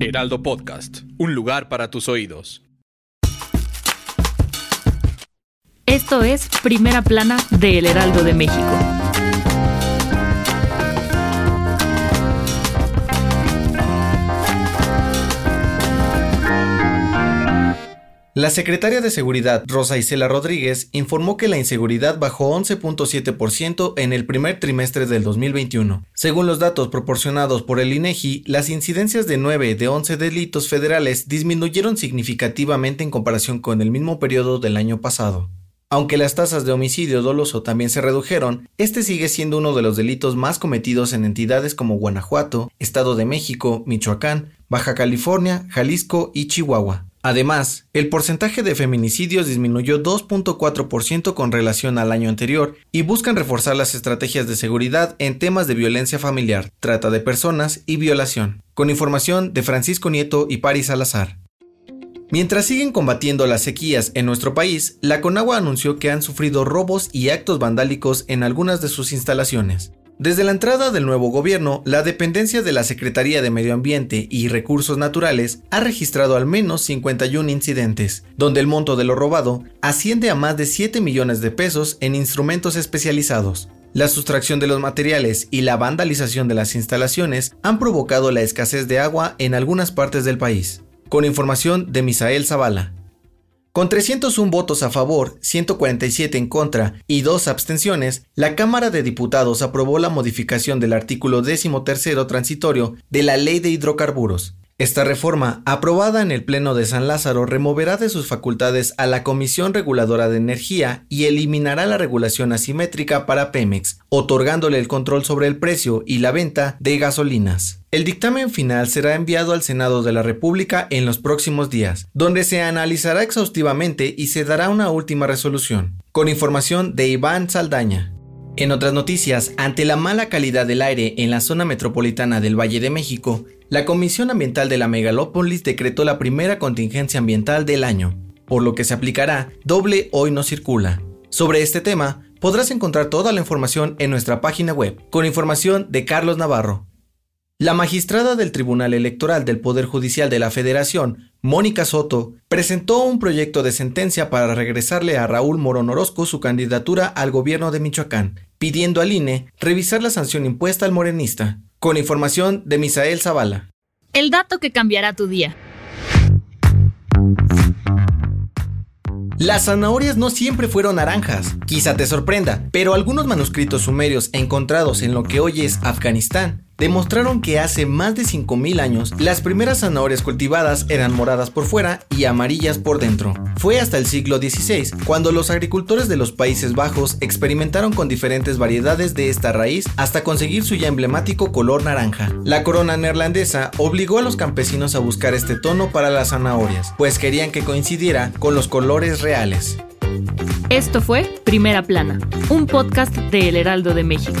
Heraldo Podcast, un lugar para tus oídos. Esto es Primera Plana de El Heraldo de México. La secretaria de Seguridad, Rosa Isela Rodríguez, informó que la inseguridad bajó 11.7% en el primer trimestre del 2021. Según los datos proporcionados por el INEGI, las incidencias de 9 de 11 delitos federales disminuyeron significativamente en comparación con el mismo periodo del año pasado. Aunque las tasas de homicidio doloso también se redujeron, este sigue siendo uno de los delitos más cometidos en entidades como Guanajuato, Estado de México, Michoacán, Baja California, Jalisco y Chihuahua. Además, el porcentaje de feminicidios disminuyó 2.4% con relación al año anterior y buscan reforzar las estrategias de seguridad en temas de violencia familiar, trata de personas y violación. Con información de Francisco Nieto y Paris Salazar. Mientras siguen combatiendo las sequías en nuestro país, la Conagua anunció que han sufrido robos y actos vandálicos en algunas de sus instalaciones. Desde la entrada del nuevo gobierno, la dependencia de la Secretaría de Medio Ambiente y Recursos Naturales ha registrado al menos 51 incidentes, donde el monto de lo robado asciende a más de 7 millones de pesos en instrumentos especializados. La sustracción de los materiales y la vandalización de las instalaciones han provocado la escasez de agua en algunas partes del país. Con información de Misael Zavala. Con 301 votos a favor, 147 en contra y dos abstenciones, la Cámara de Diputados aprobó la modificación del artículo 13 transitorio de la Ley de Hidrocarburos. Esta reforma, aprobada en el Pleno de San Lázaro, removerá de sus facultades a la Comisión Reguladora de Energía y eliminará la regulación asimétrica para Pemex, otorgándole el control sobre el precio y la venta de gasolinas. El dictamen final será enviado al Senado de la República en los próximos días, donde se analizará exhaustivamente y se dará una última resolución. Con información de Iván Saldaña. En otras noticias, ante la mala calidad del aire en la zona metropolitana del Valle de México, la Comisión Ambiental de la Megalópolis decretó la primera contingencia ambiental del año, por lo que se aplicará doble hoy no circula. Sobre este tema, podrás encontrar toda la información en nuestra página web, con información de Carlos Navarro. La magistrada del Tribunal Electoral del Poder Judicial de la Federación, Mónica Soto, presentó un proyecto de sentencia para regresarle a Raúl Morón Orozco su candidatura al gobierno de Michoacán, pidiendo al INE revisar la sanción impuesta al morenista. Con información de Misael Zavala. El dato que cambiará tu día. Las zanahorias no siempre fueron naranjas, quizá te sorprenda, pero algunos manuscritos sumerios encontrados en lo que hoy es Afganistán demostraron que hace más de 5.000 años las primeras zanahorias cultivadas eran moradas por fuera y amarillas por dentro. Fue hasta el siglo XVI cuando los agricultores de los Países Bajos experimentaron con diferentes variedades de esta raíz hasta conseguir su ya emblemático color naranja. La corona neerlandesa obligó a los campesinos a buscar este tono para las zanahorias, pues querían que coincidiera con los colores reales. Esto fue Primera Plana, un podcast de El Heraldo de México.